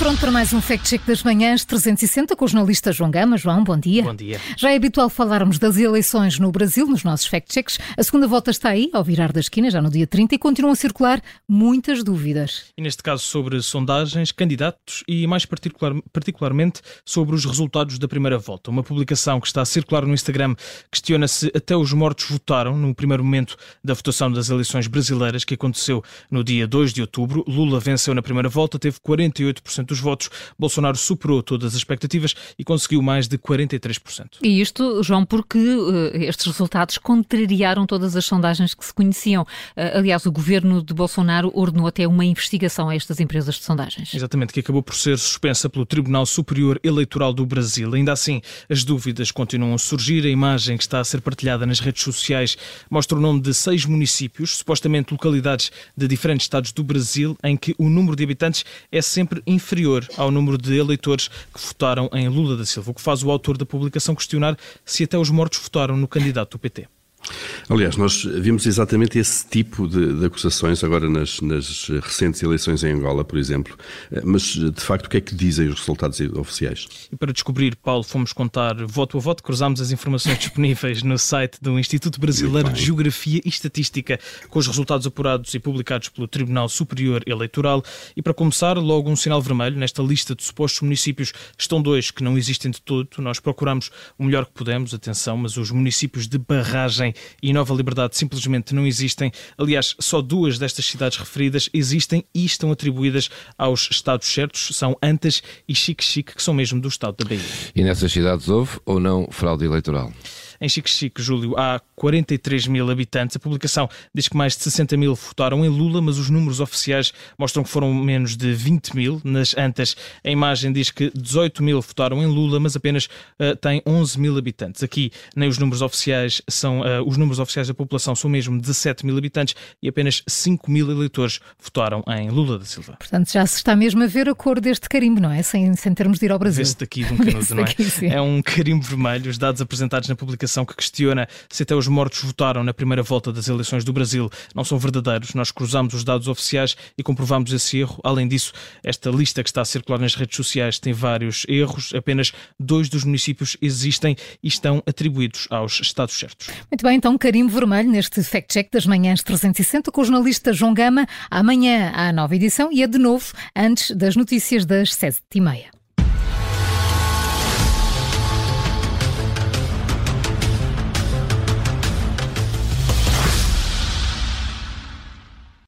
para mais um Fact Check das Manhãs 360 com o jornalista João Gama. João, bom dia. Bom dia. Já é habitual falarmos das eleições no Brasil nos nossos Fact Checks. A segunda volta está aí, ao virar da esquina, já no dia 30, e continuam a circular muitas dúvidas. E neste caso sobre sondagens, candidatos e mais particular, particularmente sobre os resultados da primeira volta. Uma publicação que está a circular no Instagram questiona se até os mortos votaram no primeiro momento da votação das eleições brasileiras que aconteceu no dia 2 de outubro. Lula venceu na primeira volta, teve 48% dos votos. Bolsonaro superou todas as expectativas e conseguiu mais de 43%. E isto, João, porque uh, estes resultados contrariaram todas as sondagens que se conheciam. Uh, aliás, o governo de Bolsonaro ordenou até uma investigação a estas empresas de sondagens. Exatamente, que acabou por ser suspensa pelo Tribunal Superior Eleitoral do Brasil. Ainda assim, as dúvidas continuam a surgir. A imagem que está a ser partilhada nas redes sociais mostra o nome de seis municípios, supostamente localidades de diferentes estados do Brasil, em que o número de habitantes é sempre inferior ao número de eleitores que votaram em Lula da Silva, o que faz o autor da publicação questionar se até os mortos votaram no candidato do PT. Aliás, nós vimos exatamente esse tipo de, de acusações agora nas, nas, recentes eleições em Angola, por exemplo. Mas, de facto, o que é que dizem os resultados oficiais? E para descobrir, Paulo, fomos contar voto a voto, cruzámos as informações disponíveis no site do Instituto Brasileiro de Geografia e Estatística, com os resultados apurados e publicados pelo Tribunal Superior Eleitoral. E para começar, logo um sinal vermelho. Nesta lista de supostos municípios estão dois que não existem de todo. Nós procuramos o melhor que pudemos, atenção, mas os municípios de barragem e Nova Liberdade simplesmente não existem. Aliás, só duas destas cidades referidas existem e estão atribuídas aos estados certos, são Antas e Chique-Chique, que são mesmo do estado da Bahia. E nessas cidades houve ou não fraude eleitoral? Em Chique-Chique, Júlio, há 43 mil habitantes. A publicação diz que mais de 60 mil votaram em Lula, mas os números oficiais mostram que foram menos de 20 mil. Nas Antas, a imagem diz que 18 mil votaram em Lula, mas apenas uh, tem 11 mil habitantes. Aqui, nem os números oficiais são, uh, os números oficiais da população são mesmo 17 mil habitantes e apenas 5 mil eleitores votaram em Lula da Silva. Portanto, já se está mesmo a ver a cor deste carimbo, não é? Sem, sem termos de ir ao Brasil. Vê-se daqui de um canudo, não é? Daqui, é um carimbo vermelho. Os dados apresentados na publicação que questiona se até os mortos votaram na primeira volta das eleições do Brasil não são verdadeiros. Nós cruzamos os dados oficiais e comprovamos esse erro. Além disso, esta lista que está a circular nas redes sociais tem vários erros. Apenas dois dos municípios existem e estão atribuídos aos estados certos. Muito bem, então, carimbo vermelho neste Fact Check das manhãs 360 com o jornalista João Gama. Amanhã há nova edição e é de novo antes das notícias das sete e meia.